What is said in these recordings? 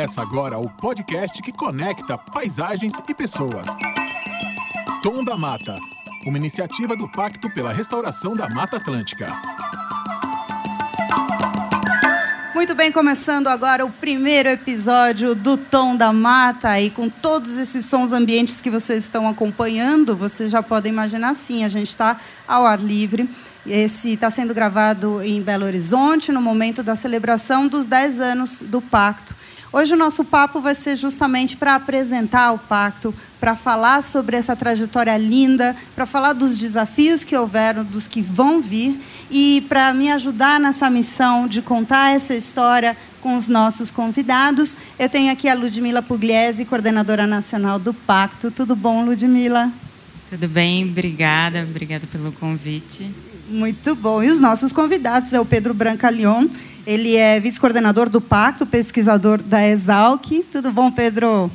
Começa agora o podcast que conecta paisagens e pessoas. Tom da Mata, uma iniciativa do Pacto pela Restauração da Mata Atlântica. Muito bem, começando agora o primeiro episódio do Tom da Mata e com todos esses sons ambientes que vocês estão acompanhando, vocês já podem imaginar sim, a gente está ao ar livre. Esse está sendo gravado em Belo Horizonte, no momento da celebração dos 10 anos do Pacto. Hoje o nosso papo vai ser justamente para apresentar o Pacto, para falar sobre essa trajetória linda, para falar dos desafios que houveram, dos que vão vir, e para me ajudar nessa missão de contar essa história com os nossos convidados, eu tenho aqui a Ludmila Pugliese, coordenadora nacional do Pacto. Tudo bom, Ludmila? Tudo bem, obrigada, obrigada pelo convite. Muito bom. E os nossos convidados é o Pedro Brancalion, ele é vice-coordenador do Pacto, pesquisador da Exalc. Tudo bom, Pedro?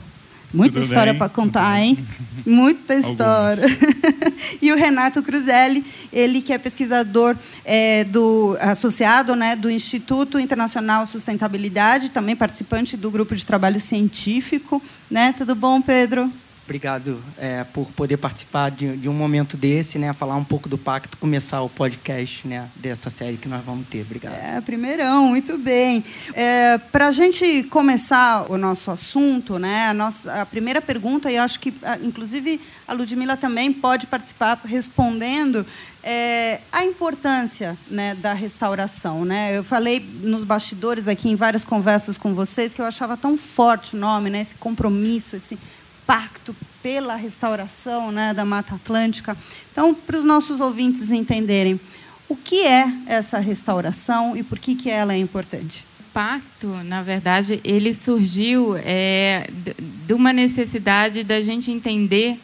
Muita Tudo história para contar, hein? Muita história. e o Renato Cruzelli, ele que é pesquisador é, do associado né, do Instituto Internacional Sustentabilidade, também participante do grupo de trabalho científico. Né? Tudo bom, Pedro? Obrigado é, por poder participar de, de, um momento desse, né? Falar um pouco do pacto, começar o podcast, né? Dessa série que nós vamos ter. Obrigado. É, primeirão, muito bem. É, Para a gente começar o nosso assunto, né? A, nossa, a primeira pergunta, e acho que, inclusive, a Ludmila também pode participar respondendo, é, a importância né, da restauração. Né? Eu falei nos bastidores aqui, em várias conversas com vocês, que eu achava tão forte o nome, né? esse compromisso, esse pacto pela restauração né, da Mata Atlântica. Então, para os nossos ouvintes entenderem, o que é essa restauração e por que, que ela é importante? O pacto, na verdade, ele surgiu é, de uma necessidade da gente entender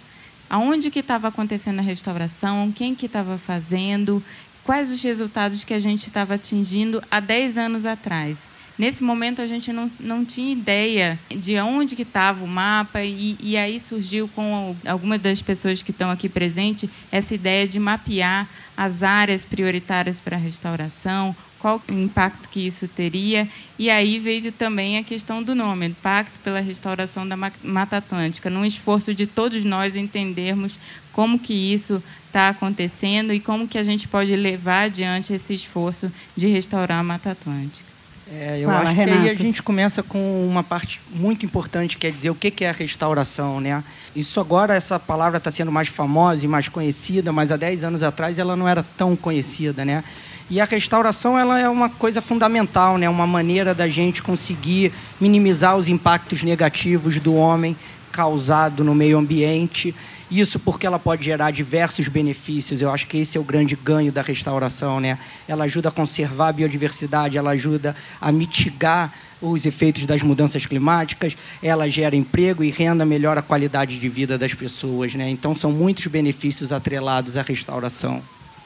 aonde que estava acontecendo a restauração, quem que estava fazendo, quais os resultados que a gente estava atingindo há 10 anos atrás. Nesse momento a gente não, não tinha ideia de onde que estava o mapa e, e aí surgiu com algumas das pessoas que estão aqui presentes essa ideia de mapear as áreas prioritárias para a restauração, qual o impacto que isso teria. E aí veio também a questão do nome, Pacto pela Restauração da Mata Atlântica, num esforço de todos nós entendermos como que isso está acontecendo e como que a gente pode levar adiante esse esforço de restaurar a Mata Atlântica. É, eu Fala, acho que aí a gente começa com uma parte muito importante, que é dizer o que é a restauração. Né? Isso agora, essa palavra está sendo mais famosa e mais conhecida, mas há 10 anos atrás ela não era tão conhecida. Né? E a restauração ela é uma coisa fundamental, né? uma maneira da gente conseguir minimizar os impactos negativos do homem causado no meio ambiente isso porque ela pode gerar diversos benefícios. Eu acho que esse é o grande ganho da restauração, né? Ela ajuda a conservar a biodiversidade, ela ajuda a mitigar os efeitos das mudanças climáticas, ela gera emprego e renda, melhora a qualidade de vida das pessoas, né? Então são muitos benefícios atrelados à restauração.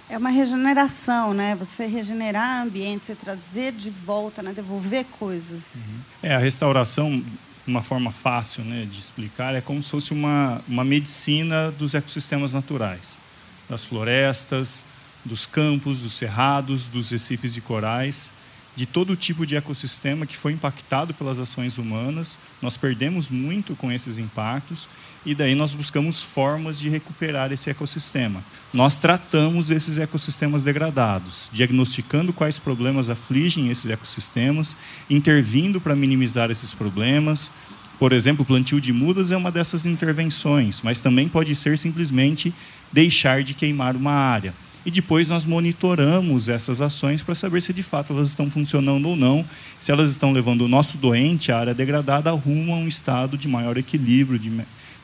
É uma regeneração, né? Você regenerar ambiente, você trazer de volta, né? devolver coisas. Uhum. É, a restauração uma forma fácil né, de explicar, é como se fosse uma, uma medicina dos ecossistemas naturais, das florestas, dos campos, dos cerrados, dos recifes de corais, de todo tipo de ecossistema que foi impactado pelas ações humanas. Nós perdemos muito com esses impactos e daí nós buscamos formas de recuperar esse ecossistema. Nós tratamos esses ecossistemas degradados, diagnosticando quais problemas afligem esses ecossistemas, intervindo para minimizar esses problemas. Por exemplo, o plantio de mudas é uma dessas intervenções, mas também pode ser simplesmente deixar de queimar uma área. E depois nós monitoramos essas ações para saber se de fato elas estão funcionando ou não, se elas estão levando o nosso doente, a área degradada, rumo a um estado de maior equilíbrio, de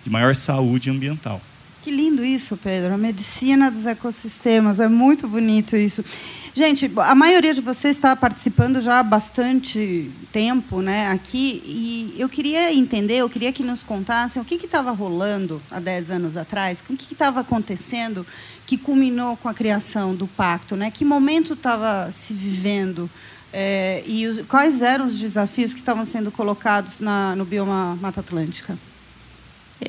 de maior saúde ambiental. Que lindo isso, Pedro. A medicina dos ecossistemas. É muito bonito isso. Gente, a maioria de vocês está participando já há bastante tempo né, aqui. E eu queria entender, eu queria que nos contassem o que estava rolando há 10 anos atrás, o que estava acontecendo que culminou com a criação do pacto. Né? Que momento estava se vivendo? É, e os, quais eram os desafios que estavam sendo colocados na, no bioma Mata Atlântica?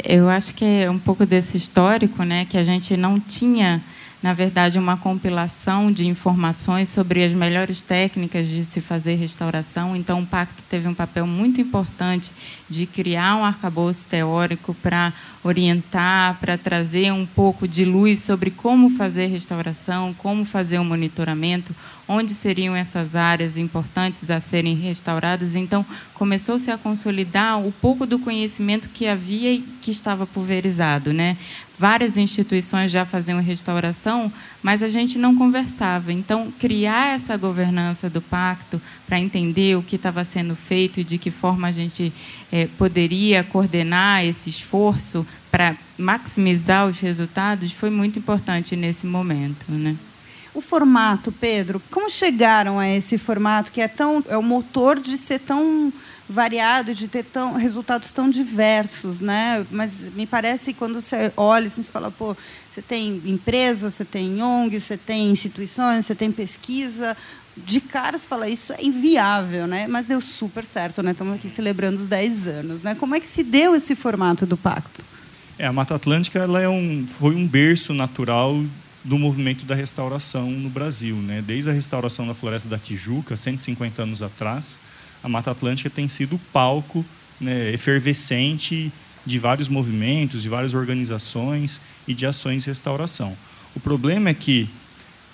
Eu acho que é um pouco desse histórico, né, que a gente não tinha na verdade, uma compilação de informações sobre as melhores técnicas de se fazer restauração. Então, o Pacto teve um papel muito importante de criar um arcabouço teórico para orientar, para trazer um pouco de luz sobre como fazer restauração, como fazer o monitoramento, onde seriam essas áreas importantes a serem restauradas. Então, começou-se a consolidar o pouco do conhecimento que havia e que estava pulverizado. Né? Várias instituições já faziam restauração, mas a gente não conversava. Então, criar essa governança do pacto para entender o que estava sendo feito e de que forma a gente é, poderia coordenar esse esforço para maximizar os resultados foi muito importante nesse momento. Né? O formato, Pedro, como chegaram a esse formato que é tão é o motor de ser tão variado, de ter tão, resultados tão diversos, né? Mas me parece que quando você olha, assim, você fala, pô, você tem empresa, você tem ONG, você tem instituições, você tem pesquisa, de cara você fala, isso é inviável, né? Mas deu super certo, né? Estamos aqui celebrando os 10 anos, né? Como é que se deu esse formato do pacto? É, a Mata Atlântica ela é um, foi um berço natural do movimento da restauração no Brasil. Né? Desde a restauração da Floresta da Tijuca, 150 anos atrás, a Mata Atlântica tem sido palco né, efervescente de vários movimentos, de várias organizações e de ações de restauração. O problema é que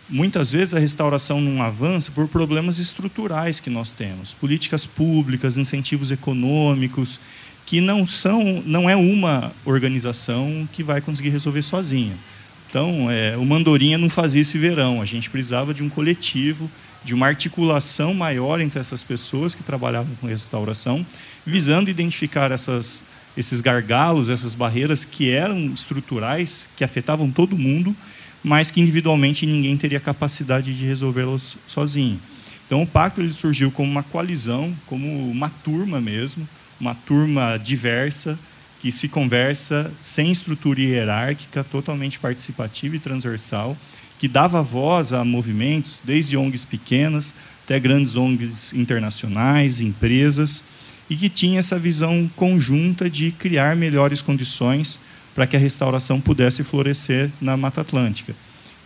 muitas vezes a restauração não avança por problemas estruturais que nós temos, políticas públicas, incentivos econômicos, que não são, não é uma organização que vai conseguir resolver sozinha. Então, é, o Mandorinha não fazia esse verão. A gente precisava de um coletivo, de uma articulação maior entre essas pessoas que trabalhavam com restauração, visando identificar essas, esses gargalos, essas barreiras que eram estruturais, que afetavam todo mundo, mas que individualmente ninguém teria capacidade de resolvê-las sozinho. Então, o pacto ele surgiu como uma coalizão, como uma turma mesmo, uma turma diversa, que se conversa sem estrutura hierárquica, totalmente participativa e transversal, que dava voz a movimentos, desde ONGs pequenas até grandes ONGs internacionais, empresas, e que tinha essa visão conjunta de criar melhores condições para que a restauração pudesse florescer na Mata Atlântica.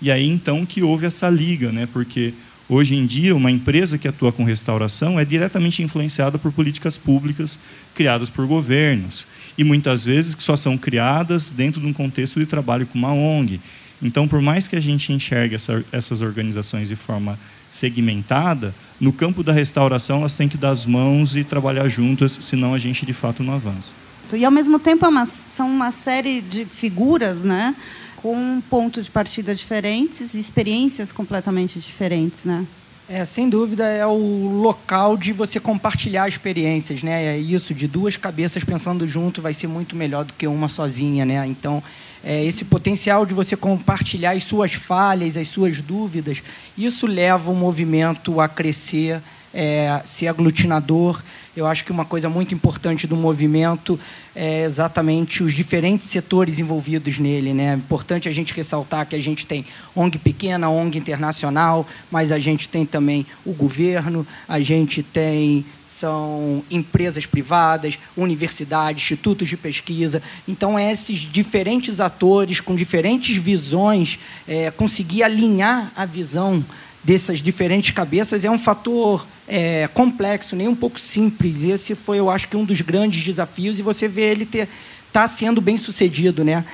E aí então que houve essa liga, né? porque hoje em dia uma empresa que atua com restauração é diretamente influenciada por políticas públicas criadas por governos e muitas vezes que só são criadas dentro de um contexto de trabalho com uma ONG. Então, por mais que a gente enxergue essa, essas organizações de forma segmentada, no campo da restauração elas têm que dar as mãos e trabalhar juntas, senão a gente de fato não avança. E ao mesmo tempo é uma, são uma série de figuras, né, com um ponto de partida diferentes e experiências completamente diferentes, né? É, sem dúvida é o local de você compartilhar experiências, né? É isso de duas cabeças pensando junto vai ser muito melhor do que uma sozinha, né? Então, é esse potencial de você compartilhar as suas falhas, as suas dúvidas, isso leva o movimento a crescer, é, ser aglutinador eu acho que uma coisa muito importante do movimento é exatamente os diferentes setores envolvidos nele. Né? É importante a gente ressaltar que a gente tem ONG pequena, ONG internacional, mas a gente tem também o governo, a gente tem são empresas privadas, universidades, institutos de pesquisa. Então, esses diferentes atores com diferentes visões é, conseguir alinhar a visão dessas diferentes cabeças é um fator é, complexo, nem um pouco simples. Esse foi, eu acho que, um dos grandes desafios e você vê ele ter está sendo bem sucedido, né?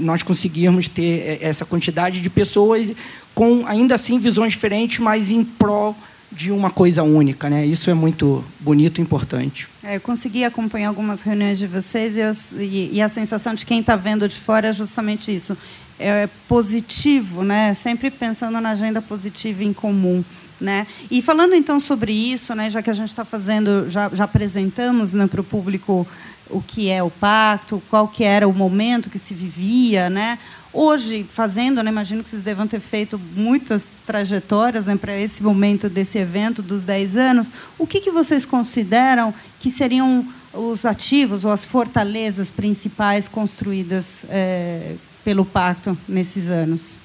Nós conseguirmos ter é, essa quantidade de pessoas com ainda assim visões diferentes, mas em prol de uma coisa única, né? Isso é muito bonito e importante. É, eu consegui acompanhar algumas reuniões de vocês e, eu, e, e a sensação de quem está vendo de fora é justamente isso é, positivo, né? Sempre pensando na agenda positiva em comum. Né? E falando então sobre isso, né, já que a gente está fazendo, já, já apresentamos né, para o público o que é o pacto, qual que era o momento que se vivia, né? Hoje, fazendo, né, imagino que vocês devam ter feito muitas trajetórias né, para esse momento desse evento dos 10 anos. O que, que vocês consideram que seriam os ativos ou as fortalezas principais construídas é, pelo pacto nesses anos?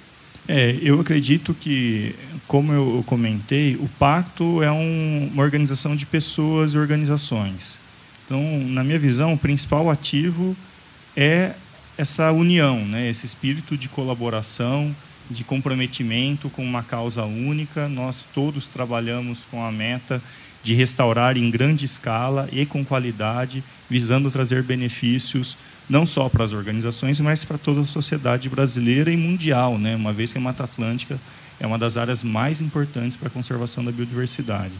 É, eu acredito que, como eu comentei, o pacto é um, uma organização de pessoas e organizações. Então, na minha visão, o principal ativo é essa união, né? esse espírito de colaboração, de comprometimento com uma causa única. Nós todos trabalhamos com a meta de restaurar em grande escala e com qualidade, visando trazer benefícios não só para as organizações, mas para toda a sociedade brasileira e mundial, né? uma vez que a Mata Atlântica é uma das áreas mais importantes para a conservação da biodiversidade.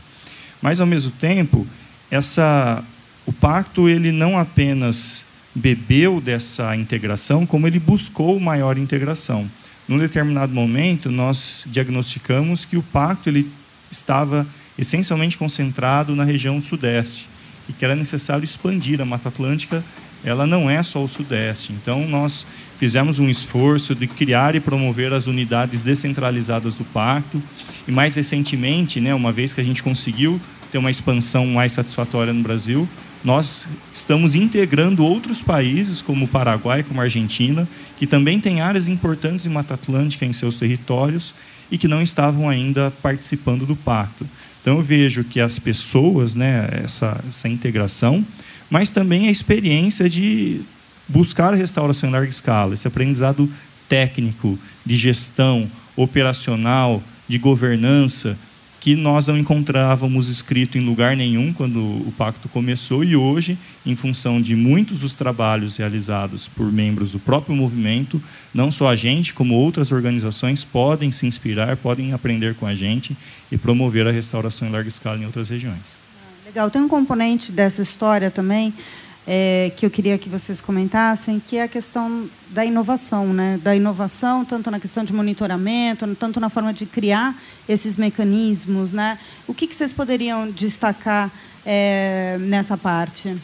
Mas, ao mesmo tempo, essa, o pacto ele não apenas bebeu dessa integração, como ele buscou maior integração. Num determinado momento, nós diagnosticamos que o pacto ele estava essencialmente concentrado na região sudeste e que era necessário expandir a Mata Atlântica. Ela não é só o sudeste. Então, nós fizemos um esforço de criar e promover as unidades descentralizadas do pacto. E mais recentemente, né, uma vez que a gente conseguiu ter uma expansão mais satisfatória no Brasil, nós estamos integrando outros países, como o Paraguai, como a Argentina, que também têm áreas importantes em Mata Atlântica em seus territórios e que não estavam ainda participando do pacto. Então eu vejo que as pessoas, né, essa, essa integração, mas também a experiência de buscar a restauração em larga escala, esse aprendizado técnico, de gestão, operacional, de governança, que nós não encontrávamos escrito em lugar nenhum quando o pacto começou e hoje, em função de muitos dos trabalhos realizados por membros do próprio movimento, não só a gente, como outras organizações podem se inspirar, podem aprender com a gente e promover a restauração em larga escala em outras regiões. Legal, tem um componente dessa história também é, que eu queria que vocês comentassem, que é a questão da inovação, né? Da inovação, tanto na questão de monitoramento, tanto na forma de criar esses mecanismos, né? O que, que vocês poderiam destacar é, nessa parte?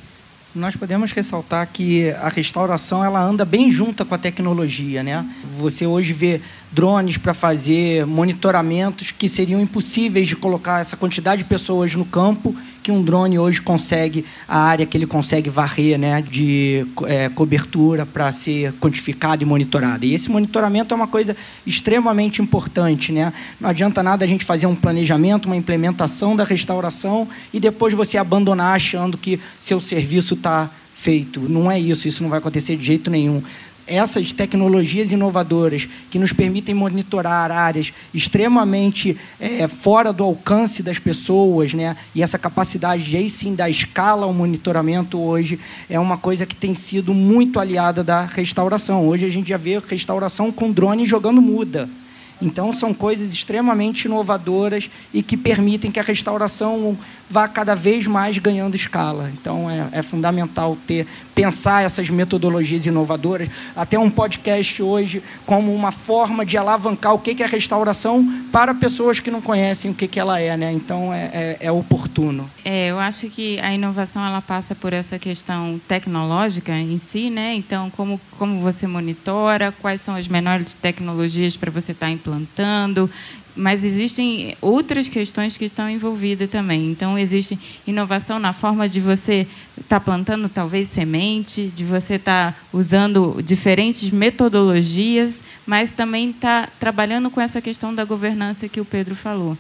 Nós podemos ressaltar que a restauração ela anda bem junta com a tecnologia, né? Você hoje vê drones para fazer monitoramentos que seriam impossíveis de colocar essa quantidade de pessoas no campo que um drone hoje consegue a área que ele consegue varrer, né, de é, cobertura para ser quantificada e monitorada. E esse monitoramento é uma coisa extremamente importante, né? Não adianta nada a gente fazer um planejamento, uma implementação da restauração e depois você abandonar achando que seu serviço está feito. Não é isso, isso não vai acontecer de jeito nenhum essas tecnologias inovadoras que nos permitem monitorar áreas extremamente é, fora do alcance das pessoas, né? e essa capacidade de aí sim dar escala ao monitoramento hoje é uma coisa que tem sido muito aliada da restauração. Hoje a gente já vê restauração com drone jogando muda. Então, são coisas extremamente inovadoras e que permitem que a restauração vá cada vez mais ganhando escala. Então, é, é fundamental ter pensar essas metodologias inovadoras, até um podcast hoje como uma forma de alavancar o que é restauração para pessoas que não conhecem o que ela é, né? Então é, é, é oportuno. É, eu acho que a inovação ela passa por essa questão tecnológica em si, né? Então como como você monitora, quais são as menores tecnologias para você estar tá implantando, mas existem outras questões que estão envolvidas também. Então, existe inovação na forma de você estar tá plantando, talvez, semente, de você estar tá usando diferentes metodologias, mas também está trabalhando com essa questão da governança que o Pedro falou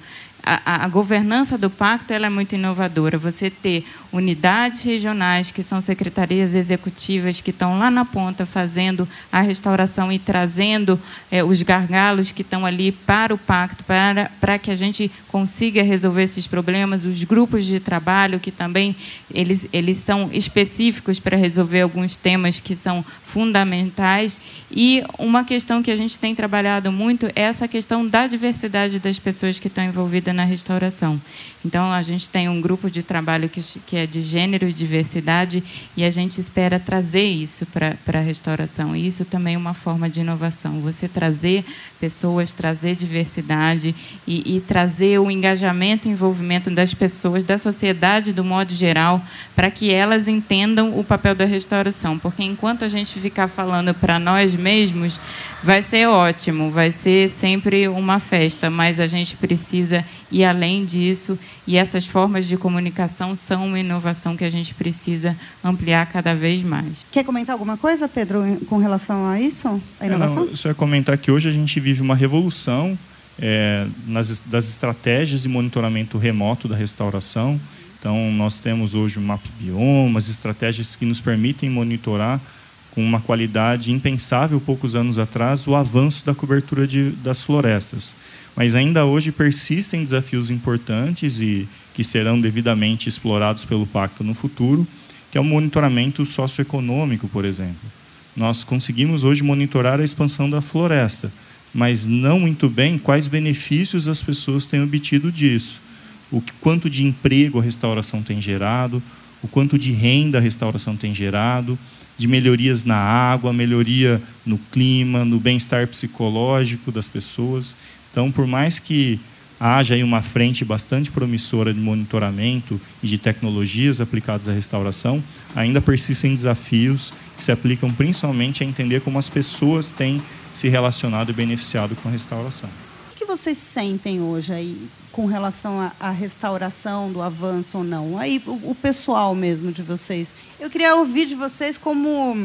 a, a, governança do pacto ela é muito inovadora. Você ter unidades regionais, que são secretarias executivas, que estão lá na ponta fazendo a restauração e trazendo é, os gargalos que estão ali para o pacto, para, para que a gente consiga resolver esses problemas, os grupos de trabalho, que também eles, eles são específicos para resolver alguns temas que são fundamentais. E uma questão que a gente tem trabalhado muito é essa questão da diversidade das pessoas que estão envolvidas na restauração. Então, a gente tem um grupo de trabalho que, que é de gênero e diversidade e a gente espera trazer isso para a restauração. E isso também é uma forma de inovação. Você trazer pessoas, trazer diversidade e, e trazer o engajamento e envolvimento das pessoas, da sociedade, do modo geral, para que elas entendam o papel da restauração. Porque enquanto a gente ficar falando para nós mesmos, vai ser ótimo, vai ser sempre uma festa, mas a gente precisa ir além disso e essas formas de comunicação são uma inovação que a gente precisa ampliar cada vez mais. Quer comentar alguma coisa, Pedro, com relação a isso? A inovação? É, não, só ia comentar que hoje a gente vive uma revolução é, nas, das estratégias de monitoramento remoto da restauração. Então, nós temos hoje o mapa biomas, estratégias que nos permitem monitorar com uma qualidade impensável poucos anos atrás o avanço da cobertura de, das florestas. Mas ainda hoje persistem desafios importantes e que serão devidamente explorados pelo pacto no futuro, que é o monitoramento socioeconômico, por exemplo. Nós conseguimos hoje monitorar a expansão da floresta, mas não muito bem quais benefícios as pessoas têm obtido disso. O quanto de emprego a restauração tem gerado, o quanto de renda a restauração tem gerado, de melhorias na água, melhoria no clima, no bem-estar psicológico das pessoas. Então, por mais que haja aí uma frente bastante promissora de monitoramento e de tecnologias aplicadas à restauração, ainda persistem desafios que se aplicam principalmente a entender como as pessoas têm se relacionado e beneficiado com a restauração. O que vocês sentem hoje aí com relação à, restauração do avanço ou não? Aí o, o, pessoal mesmo de vocês. Eu queria ouvir de vocês como,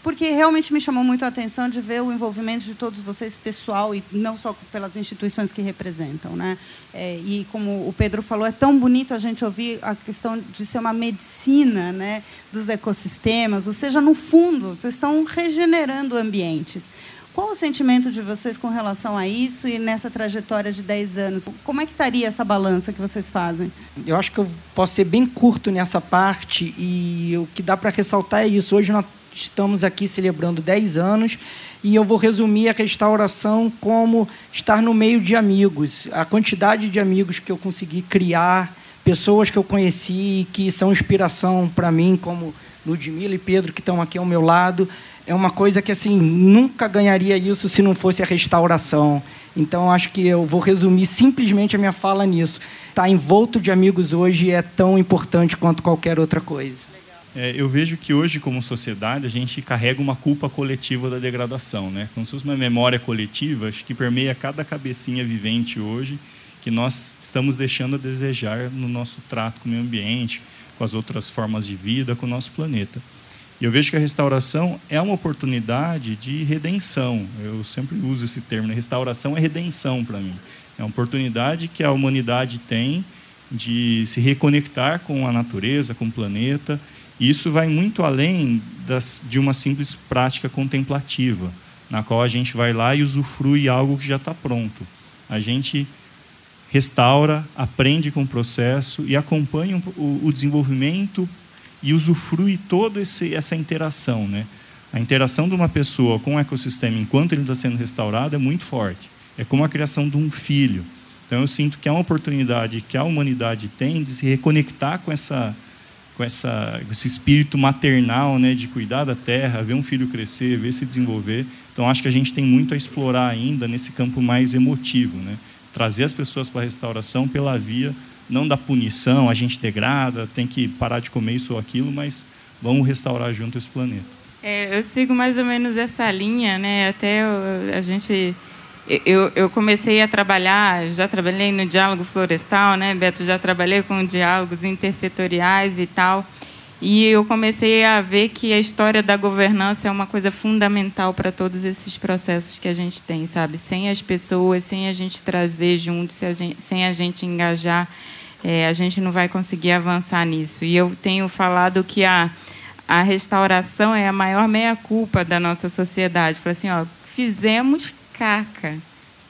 porque realmente me chamou muito a atenção de ver o envolvimento de todos vocês pessoal e não só pelas instituições que representam, né? É, e como o Pedro falou, é tão bonito a gente ouvir a questão de ser uma medicina, né, dos ecossistemas. Ou seja, no fundo, vocês estão regenerando ambientes. Qual o sentimento de vocês com relação a isso e nessa trajetória de 10 anos? Como é que estaria essa balança que vocês fazem? Eu acho que eu posso ser bem curto nessa parte e o que dá para ressaltar é isso. Hoje nós estamos aqui celebrando 10 anos e eu vou resumir a restauração como estar no meio de amigos. A quantidade de amigos que eu consegui criar, pessoas que eu conheci que são inspiração para mim, como Ludmila e Pedro, que estão aqui ao meu lado, é uma coisa que assim nunca ganharia isso se não fosse a restauração. Então acho que eu vou resumir simplesmente a minha fala nisso. Estar tá envolto de amigos hoje é tão importante quanto qualquer outra coisa. É, eu vejo que hoje, como sociedade, a gente carrega uma culpa coletiva da degradação, né? Como se fosse uma memória coletiva, acho que permeia cada cabecinha vivente hoje, que nós estamos deixando a desejar no nosso trato com o meio ambiente, com as outras formas de vida, com o nosso planeta. E eu vejo que a restauração é uma oportunidade de redenção. Eu sempre uso esse termo, né? restauração é redenção para mim. É uma oportunidade que a humanidade tem de se reconectar com a natureza, com o planeta. E isso vai muito além das, de uma simples prática contemplativa, na qual a gente vai lá e usufrui algo que já está pronto. A gente restaura, aprende com o processo e acompanha o, o desenvolvimento e usufrui toda essa interação. Né? A interação de uma pessoa com o ecossistema enquanto ele está sendo restaurado é muito forte. É como a criação de um filho. Então eu sinto que é uma oportunidade que a humanidade tem de se reconectar com essa com essa, esse espírito maternal, né, de cuidar da terra, ver um filho crescer, ver se desenvolver. Então acho que a gente tem muito a explorar ainda nesse campo mais emotivo, né? Trazer as pessoas para a restauração pela via não da punição, a gente degrada, tem que parar de comer isso ou aquilo, mas vamos restaurar junto esse planeta. É, eu sigo mais ou menos essa linha, né? Até a gente, eu, eu comecei a trabalhar, já trabalhei no diálogo florestal, né, Beto? Já trabalhei com diálogos intersetoriais e tal. E eu comecei a ver que a história da governança é uma coisa fundamental para todos esses processos que a gente tem, sabe? Sem as pessoas, sem a gente trazer junto, sem a gente engajar é, a gente não vai conseguir avançar nisso. E eu tenho falado que a, a restauração é a maior meia-culpa da nossa sociedade. Falei assim, ó, fizemos caca,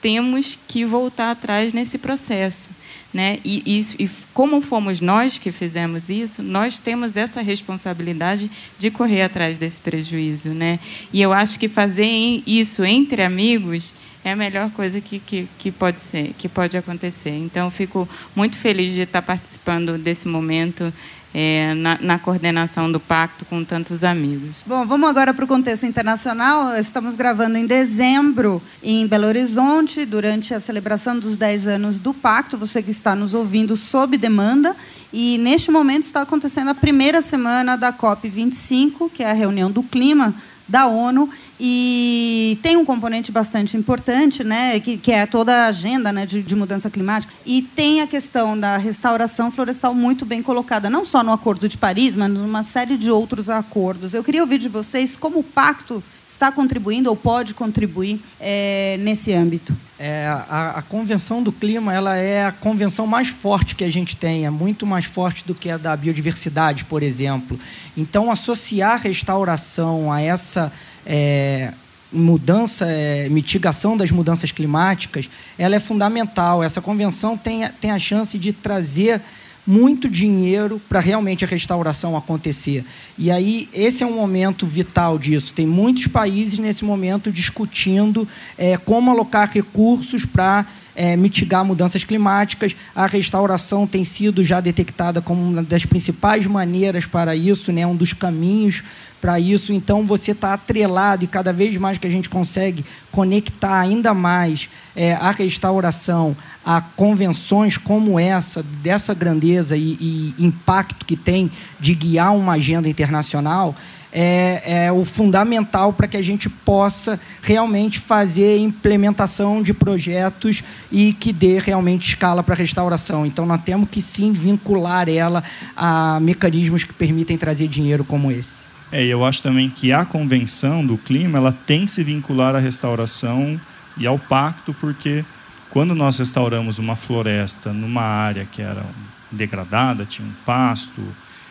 temos que voltar atrás nesse processo. Né? E, isso, e como fomos nós que fizemos isso, nós temos essa responsabilidade de correr atrás desse prejuízo. Né? E eu acho que fazer isso entre amigos é a melhor coisa que, que, que pode ser, que pode acontecer. Então, fico muito feliz de estar participando desse momento é, na, na, coordenação do pacto com tantos amigos. Bom, vamos agora para o contexto internacional. Estamos gravando em dezembro em Belo Horizonte, durante a celebração dos 10 anos do pacto. Você que está nos ouvindo sob demanda. E neste momento está acontecendo a primeira semana da COP25, que é a reunião do clima da ONU e tem um componente bastante importante, né, que, que é toda a agenda né, de, de, mudança climática, e tem a questão da restauração florestal muito bem colocada, não só no Acordo de Paris, mas numa série de outros acordos. Eu queria ouvir de vocês como o pacto está contribuindo ou pode contribuir é, nesse âmbito. É, a, a, Convenção do Clima ela é a convenção mais forte que a gente tem, é muito mais forte do que a da biodiversidade, por exemplo. Então, associar restauração a essa é, mudança, é, mitigação das mudanças climáticas, ela é fundamental. Essa convenção tem, tem a chance de trazer muito dinheiro para realmente a restauração acontecer. E aí, esse é um momento vital disso. Tem muitos países nesse momento discutindo é, como alocar recursos para é, mitigar mudanças climáticas. A restauração tem sido já detectada como uma das principais maneiras para isso, né, um dos caminhos para isso. Então, você está atrelado e cada vez mais que a gente consegue conectar ainda mais é, a restauração a convenções como essa, dessa grandeza e, e impacto que tem de guiar uma agenda internacional, é, é, o fundamental para que a gente possa realmente fazer implementação de projetos e que dê realmente escala para a restauração. Então, nós temos que sim vincular ela a mecanismos que permitem trazer dinheiro como esse. É, eu acho também que a convenção do clima ela tem que se vincular à restauração e ao pacto, porque quando nós restauramos uma floresta numa área que era degradada, tinha um pasto,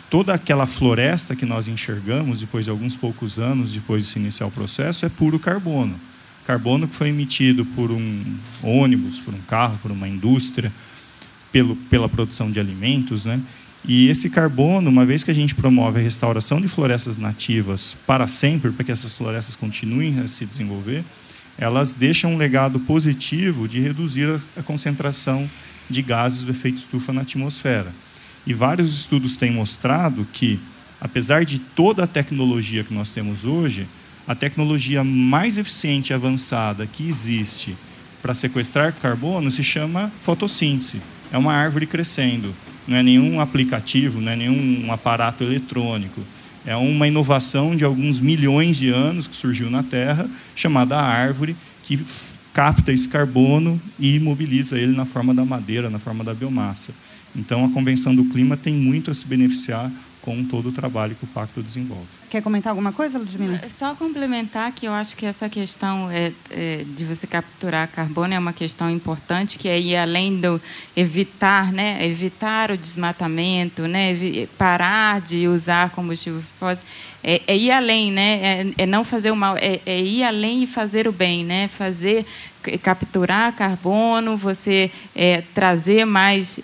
toda aquela floresta que nós enxergamos depois de alguns poucos anos depois de se iniciar o processo é puro carbono. Carbono que foi emitido por um ônibus, por um carro, por uma indústria, pelo, pela produção de alimentos, né? E esse carbono, uma vez que a gente promove a restauração de florestas nativas para sempre, para que essas florestas continuem a se desenvolver, elas deixam um legado positivo de reduzir a concentração de gases do efeito estufa na atmosfera. E vários estudos têm mostrado que, apesar de toda a tecnologia que nós temos hoje, a tecnologia mais eficiente e avançada que existe para sequestrar carbono se chama fotossíntese. É uma árvore crescendo não é nenhum aplicativo, não é nenhum aparato eletrônico. É uma inovação de alguns milhões de anos que surgiu na Terra, chamada árvore, que capta esse carbono e imobiliza ele na forma da madeira, na forma da biomassa. Então, a Convenção do Clima tem muito a se beneficiar com todo o trabalho que o Pacto desenvolve. Quer comentar alguma coisa, Ludmila? É só complementar que eu acho que essa questão é, é, de você capturar carbono é uma questão importante, que é ir além do evitar, né, evitar o desmatamento, né, parar de usar combustível fóssil, é, é ir além, né, é, é não fazer o mal, é, é, ir além e fazer o bem, né, fazer capturar carbono, você é, trazer mais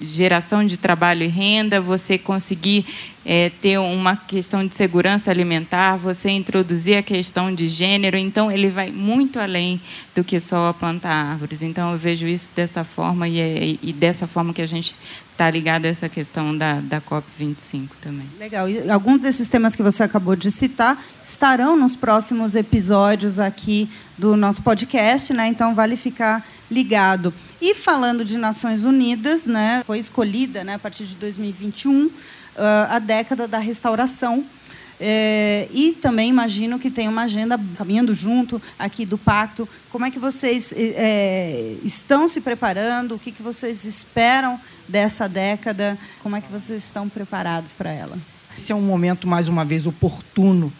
geração de trabalho e renda, você conseguir é, ter uma questão de segurança alimentar, você introduzir a questão de gênero. Então, ele vai muito além do que só plantar árvores. Então, eu vejo isso dessa forma e, é, e dessa forma que a gente está ligado a essa questão da, da COP25 também. Legal. E alguns desses temas que você acabou de citar estarão nos próximos episódios aqui do nosso podcast, né? Então, vale ficar ligado. E falando de Nações Unidas, né, foi escolhida, né, a partir de 2021, ah, a década da restauração. É, e também imagino que tem uma agenda caminhando junto aqui do pacto. Como é que vocês é, estão se preparando? O que, que vocês esperam dessa década? Como é que vocês estão preparados para ela? Esse é um momento, mais uma vez, oportuno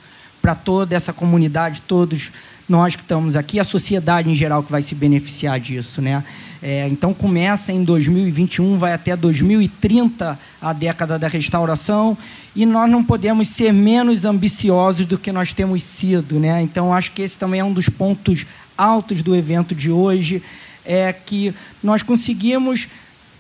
para toda essa comunidade, todos nós que estamos aqui, a sociedade em geral que vai se beneficiar disso, né? É, então começa em 2021, vai até 2030 a década da restauração e nós não podemos ser menos ambiciosos do que nós temos sido, né? Então acho que esse também é um dos pontos altos do evento de hoje, é que nós conseguimos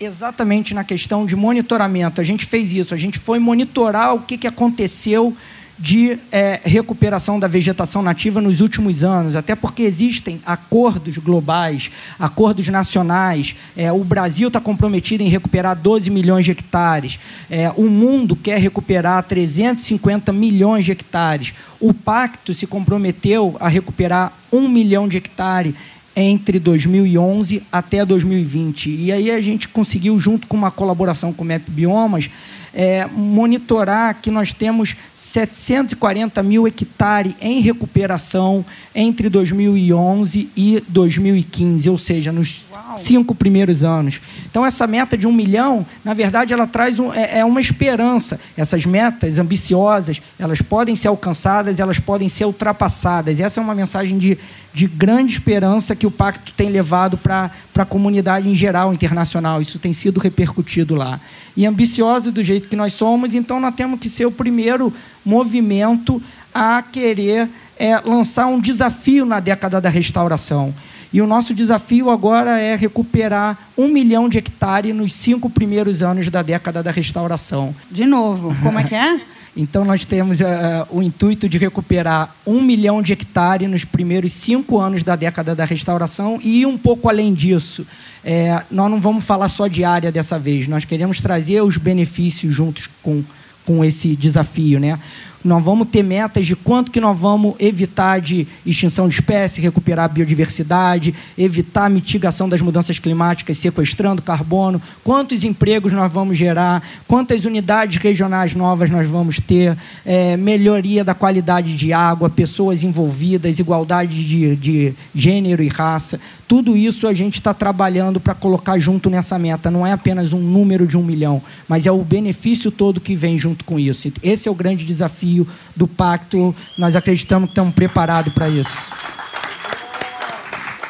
exatamente na questão de monitoramento. A gente fez isso, a gente foi monitorar o que, que aconteceu de é, recuperação da vegetação nativa nos últimos anos, até porque existem acordos globais, acordos nacionais. É, o Brasil está comprometido em recuperar 12 milhões de hectares. É, o mundo quer recuperar 350 milhões de hectares. O Pacto se comprometeu a recuperar 1 milhão de hectares entre 2011 até 2020. E aí a gente conseguiu, junto com uma colaboração com o MEP Biomas, é, monitorar que nós temos 740 mil hectares em recuperação entre 2011 e 2015, ou seja, nos Uau. cinco primeiros anos. Então, essa meta de um milhão, na verdade, ela traz um, é, é uma esperança. Essas metas ambiciosas, elas podem ser alcançadas, elas podem ser ultrapassadas. E essa é uma mensagem de, de grande esperança que o Pacto tem levado para a comunidade em geral internacional. Isso tem sido repercutido lá. E ambicioso do jeito que nós somos, então nós temos que ser o primeiro movimento a querer é, lançar um desafio na década da restauração. E o nosso desafio agora é recuperar um milhão de hectares nos cinco primeiros anos da década da restauração. De novo, como é que é? Então, nós temos uh, o intuito de recuperar um milhão de hectares nos primeiros cinco anos da década da restauração e um pouco além disso. É, nós não vamos falar só de área dessa vez, nós queremos trazer os benefícios juntos com, com esse desafio. Né? nós vamos ter metas de quanto que nós vamos evitar de extinção de espécies, recuperar a biodiversidade, evitar a mitigação das mudanças climáticas, sequestrando carbono, quantos empregos nós vamos gerar, quantas unidades regionais novas nós vamos ter, é, melhoria da qualidade de água, pessoas envolvidas, igualdade de, de gênero e raça. Tudo isso a gente está trabalhando para colocar junto nessa meta. Não é apenas um número de um milhão, mas é o benefício todo que vem junto com isso. Esse é o grande desafio do pacto. Nós acreditamos que estamos preparados para isso.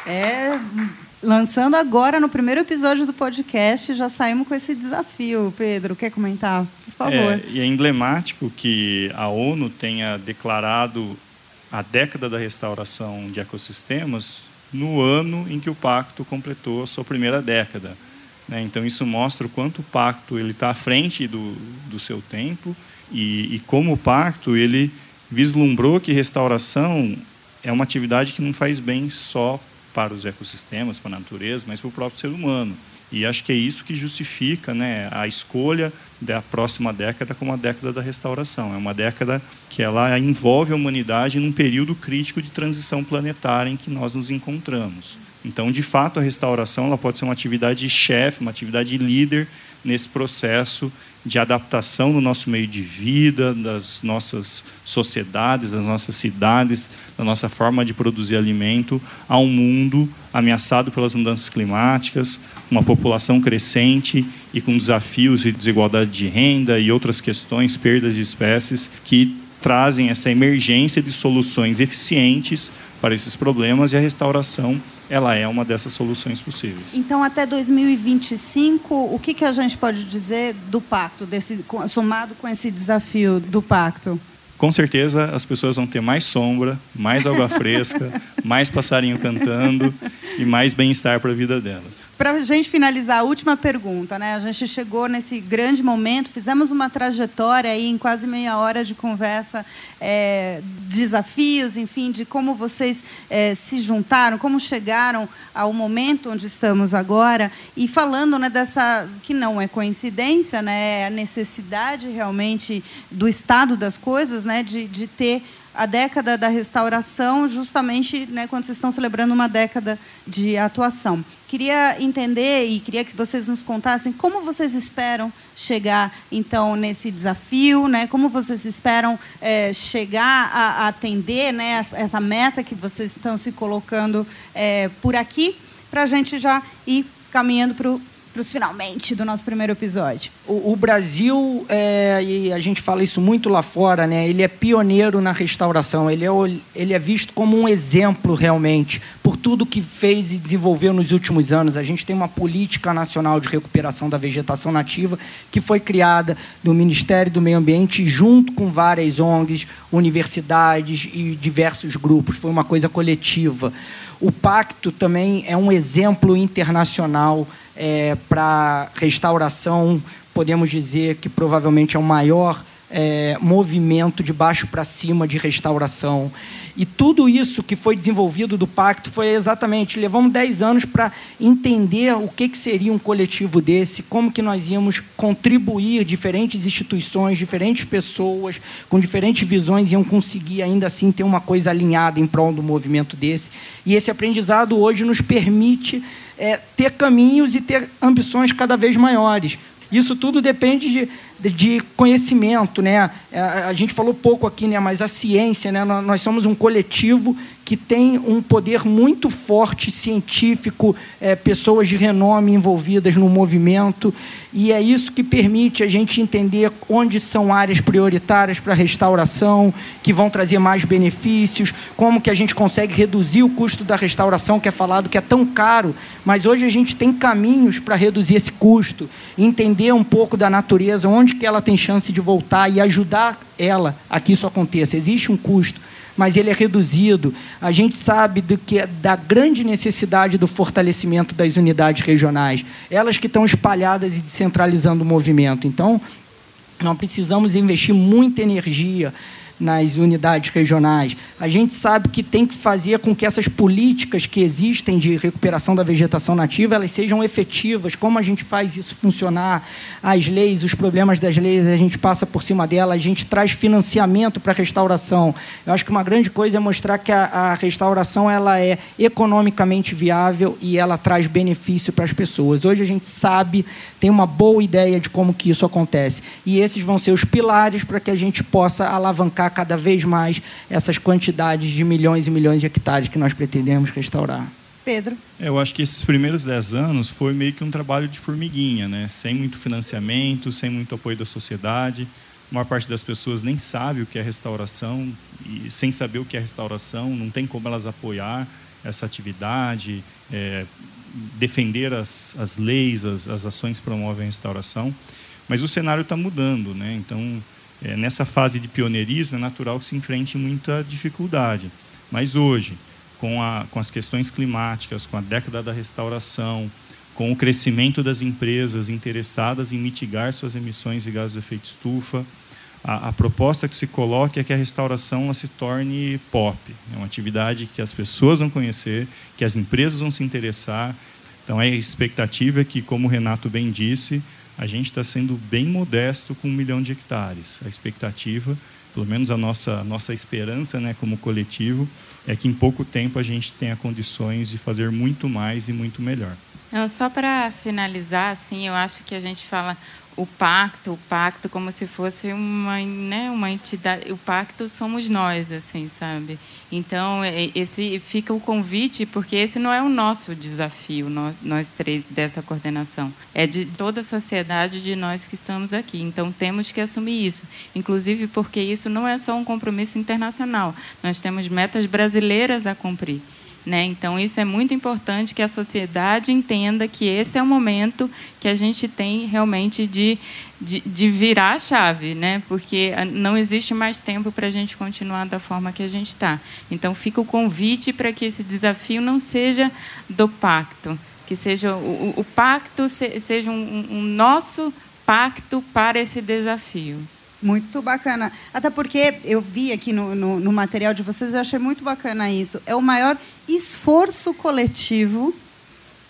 É, lançando agora no primeiro episódio do podcast, já saímos com esse desafio. Pedro, quer comentar? Por favor. É, e é emblemático que a ONU tenha declarado a década da restauração de ecossistemas no ano em que o pacto completou a sua primeira década. Né? Então, isso mostra o quanto o pacto está à frente do, do seu tempo e, e como o pacto ele vislumbrou que restauração é uma atividade que não faz bem só para os ecossistemas, para a natureza, mas para o próprio ser humano. E acho que é isso que justifica né, a escolha da próxima década como a década da restauração. É uma década que ela envolve a humanidade num período crítico de transição planetária em que nós nos encontramos. Então, de fato, a restauração ela pode ser uma atividade chefe, uma atividade líder nesse processo de adaptação do nosso meio de vida, das nossas sociedades, das nossas cidades, da nossa forma de produzir alimento a um mundo ameaçado pelas mudanças climáticas, uma população crescente e com desafios de desigualdade de renda e outras questões, perdas de espécies, que trazem essa emergência de soluções eficientes para esses problemas e a restauração ela é uma dessas soluções possíveis. Então, até 2025, o que, que a gente pode dizer do pacto, desse, somado com esse desafio do pacto? Com certeza as pessoas vão ter mais sombra, mais água fresca, mais passarinho cantando e mais bem-estar para a vida delas. Para a gente finalizar, a última pergunta, né? A gente chegou nesse grande momento, fizemos uma trajetória aí em quase meia hora de conversa, é, desafios, enfim, de como vocês é, se juntaram, como chegaram ao momento onde estamos agora e falando, né, dessa que não é coincidência, né? É a necessidade realmente do estado das coisas, né? Né, de, de ter a década da restauração, justamente né, quando vocês estão celebrando uma década de atuação. Queria entender e queria que vocês nos contassem como vocês esperam chegar então nesse desafio, né? Como vocês esperam é, chegar a, a, atender, né, essa meta que vocês estão se colocando é, por aqui, para a gente já ir caminhando para o para os finalmente do nosso primeiro episódio? O, o Brasil, é, e a gente fala isso muito lá fora, né? ele é pioneiro na restauração, ele é, ele é visto como um exemplo realmente por tudo que fez e desenvolveu nos últimos anos. A gente tem uma política nacional de recuperação da vegetação nativa que foi criada no Ministério do Meio Ambiente junto com várias ONGs, universidades e diversos grupos. Foi uma coisa coletiva. O pacto também é um exemplo internacional é, para restauração, podemos dizer que provavelmente é o maior é, movimento de baixo para cima de restauração. E tudo isso que foi desenvolvido do pacto foi exatamente, levamos 10 anos para entender o que, que seria um coletivo desse, como que nós íamos contribuir, diferentes instituições, diferentes pessoas, com diferentes visões, iam conseguir ainda assim ter uma coisa alinhada em prol do movimento desse. E esse aprendizado hoje nos permite é, ter caminhos e ter ambições cada vez maiores. Isso tudo depende de, de conhecimento, né? É, a gente falou pouco aqui, né? Mas a ciência, né? Nós somos um coletivo que tem um poder muito forte científico, é, pessoas de renome envolvidas no movimento, e é isso que permite a gente entender onde são áreas prioritárias para restauração, que vão trazer mais benefícios, como que a gente consegue reduzir o custo da restauração, que é falado que é tão caro, mas hoje a gente tem caminhos para reduzir esse custo, entender um pouco da natureza, onde que ela tem chance de voltar e ajudar ela a que isso aconteça. Existe um custo mas ele é reduzido. A gente sabe do que da grande necessidade do fortalecimento das unidades regionais, elas que estão espalhadas e descentralizando o movimento. Então, nós precisamos investir muita energia nas unidades regionais. A gente sabe que tem que fazer com que essas políticas que existem de recuperação da vegetação nativa elas sejam efetivas. Como a gente faz isso funcionar? As leis, os problemas das leis, a gente passa por cima dela, a gente traz financiamento para a restauração. Eu acho que uma grande coisa é mostrar que a, a restauração ela é economicamente viável e ela traz benefício para as pessoas. Hoje a gente sabe, tem uma boa ideia de como que isso acontece. E esses vão ser os pilares para que a gente possa alavancar cada vez mais essas quantidades de milhões e milhões de hectares que nós pretendemos restaurar. Pedro. Eu acho que esses primeiros dez anos foi meio que um trabalho de formiguinha, né? sem muito financiamento, sem muito apoio da sociedade. A maior parte das pessoas nem sabe o que é restauração, e sem saber o que é restauração, não tem como elas apoiar essa atividade, é, defender as, as leis, as, as ações que promovem a restauração. Mas o cenário está mudando, né? então é, nessa fase de pioneirismo, é natural que se enfrente muita dificuldade. Mas hoje, com, a, com as questões climáticas, com a década da restauração, com o crescimento das empresas interessadas em mitigar suas emissões de gases de efeito estufa, a, a, proposta que se coloca é que a restauração se torne pop. É uma atividade que as pessoas vão conhecer, que as empresas vão se interessar. Então, a expectativa é que, como o Renato bem disse, a gente está sendo bem modesto com um milhão de hectares. A expectativa, pelo menos a nossa, nossa esperança né, como coletivo, é que em pouco tempo a gente tenha condições de fazer muito mais e muito melhor. Só para finalizar, assim, eu acho que a gente fala o pacto, o pacto como se fosse uma, né, uma entidade. O pacto somos nós, assim, sabe? Então é, esse fica o convite porque esse não é o nosso desafio, nós, nós três dessa coordenação, é de toda a sociedade, de nós que estamos aqui. Então temos que assumir isso, inclusive porque isso não é só um compromisso internacional. Nós temos metas brasileiras a cumprir. Né? Então, isso é muito importante que a sociedade entenda que esse é o momento que a gente tem realmente de, de, de virar a chave, né? porque não existe mais tempo para a gente continuar da forma que a gente está. Então, fica o convite para que esse desafio não seja do pacto, que seja o, o pacto seja um, um nosso pacto para esse desafio. Muito bacana. Até porque eu vi aqui no, no, no material de vocês, eu achei muito bacana isso. É o maior esforço coletivo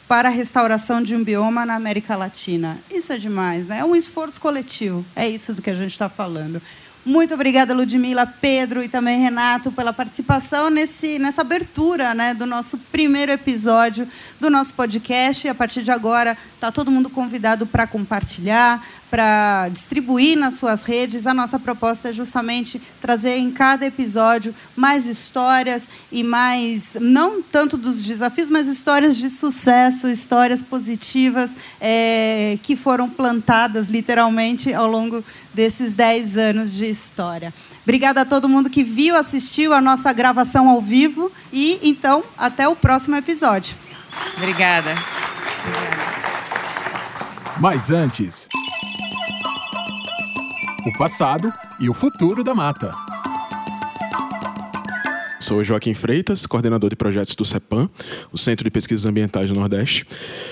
para a restauração de um bioma na América Latina. Isso é demais, né? É um esforço coletivo. É isso do que a gente está falando. Muito obrigada, Ludmila, Pedro e também Renato, pela participação nesse, nessa abertura né, do nosso primeiro episódio do nosso podcast. E a partir de agora, está todo mundo convidado para compartilhar, para distribuir nas suas redes. A nossa proposta é justamente trazer em cada episódio mais histórias e mais, não tanto dos desafios, mas histórias de sucesso, histórias positivas é, que foram plantadas literalmente ao longo desses 10 anos de história. Obrigada a todo mundo que viu, assistiu a nossa gravação ao vivo e então até o próximo episódio. Obrigada. Obrigada. Mas antes, o passado e o futuro da mata. Sou Joaquim Freitas, coordenador de projetos do CEPAM, o Centro de Pesquisas Ambientais do Nordeste.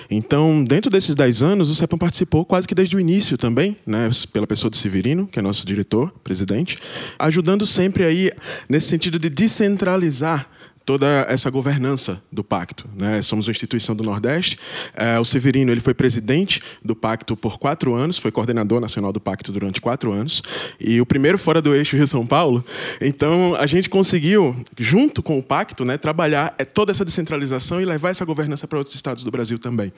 Então, dentro desses 10 anos, o CEPAM participou quase que desde o início também, né, pela pessoa do Severino, que é nosso diretor, presidente, ajudando sempre aí nesse sentido de descentralizar toda essa governança do pacto. Né? Somos uma instituição do Nordeste. É, o Severino ele foi presidente do pacto por quatro anos, foi coordenador nacional do pacto durante quatro anos, e o primeiro fora do eixo Rio-São Paulo. Então, a gente conseguiu, junto com o pacto, né, trabalhar é, toda essa descentralização e levar essa governança para outros estados do Brasil também.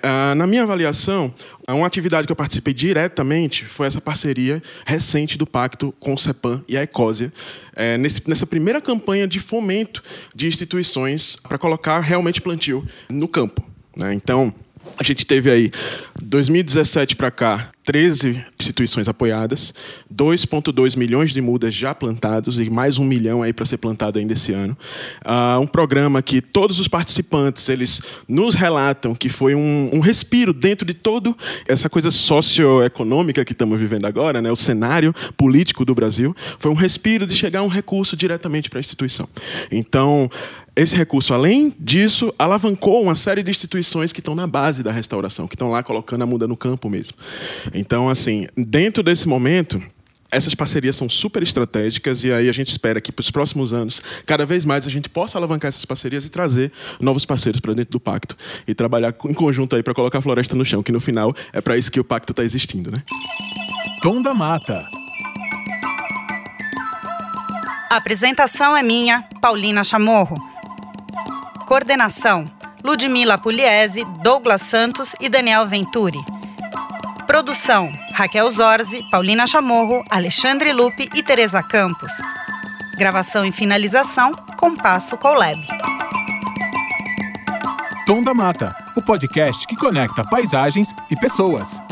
Ah, na minha avaliação, uma atividade que eu participei diretamente foi essa parceria recente do pacto com o CEPAM e a Ecósia, é, nesse, nessa primeira campanha de fomento de instituições para colocar realmente plantio no campo. Né? Então, a gente teve aí, 2017 para cá, 13 instituições apoiadas, 2,2 milhões de mudas já plantados e mais um milhão aí para ser plantado ainda esse ano. Uh, um programa que todos os participantes eles nos relatam que foi um, um respiro dentro de todo essa coisa socioeconômica que estamos vivendo agora, né? o cenário político do Brasil, foi um respiro de chegar um recurso diretamente para a instituição. Então, esse recurso, além disso, alavancou uma série de instituições que estão na base da restauração, que estão lá colocando a muda no campo mesmo. Então, assim, dentro desse momento, essas parcerias são super estratégicas e aí a gente espera que para os próximos anos, cada vez mais a gente possa alavancar essas parcerias e trazer novos parceiros para dentro do pacto e trabalhar em conjunto aí para colocar a floresta no chão, que no final é para isso que o pacto está existindo, né? Tom da Mata. A apresentação é minha, Paulina Chamorro. Coordenação: Ludmila Pugliese, Douglas Santos e Daniel Venturi. Produção: Raquel Zorzi, Paulina Chamorro, Alexandre Lupe e Teresa Campos. Gravação e finalização: Compasso Colab. Tom da Mata, o podcast que conecta paisagens e pessoas.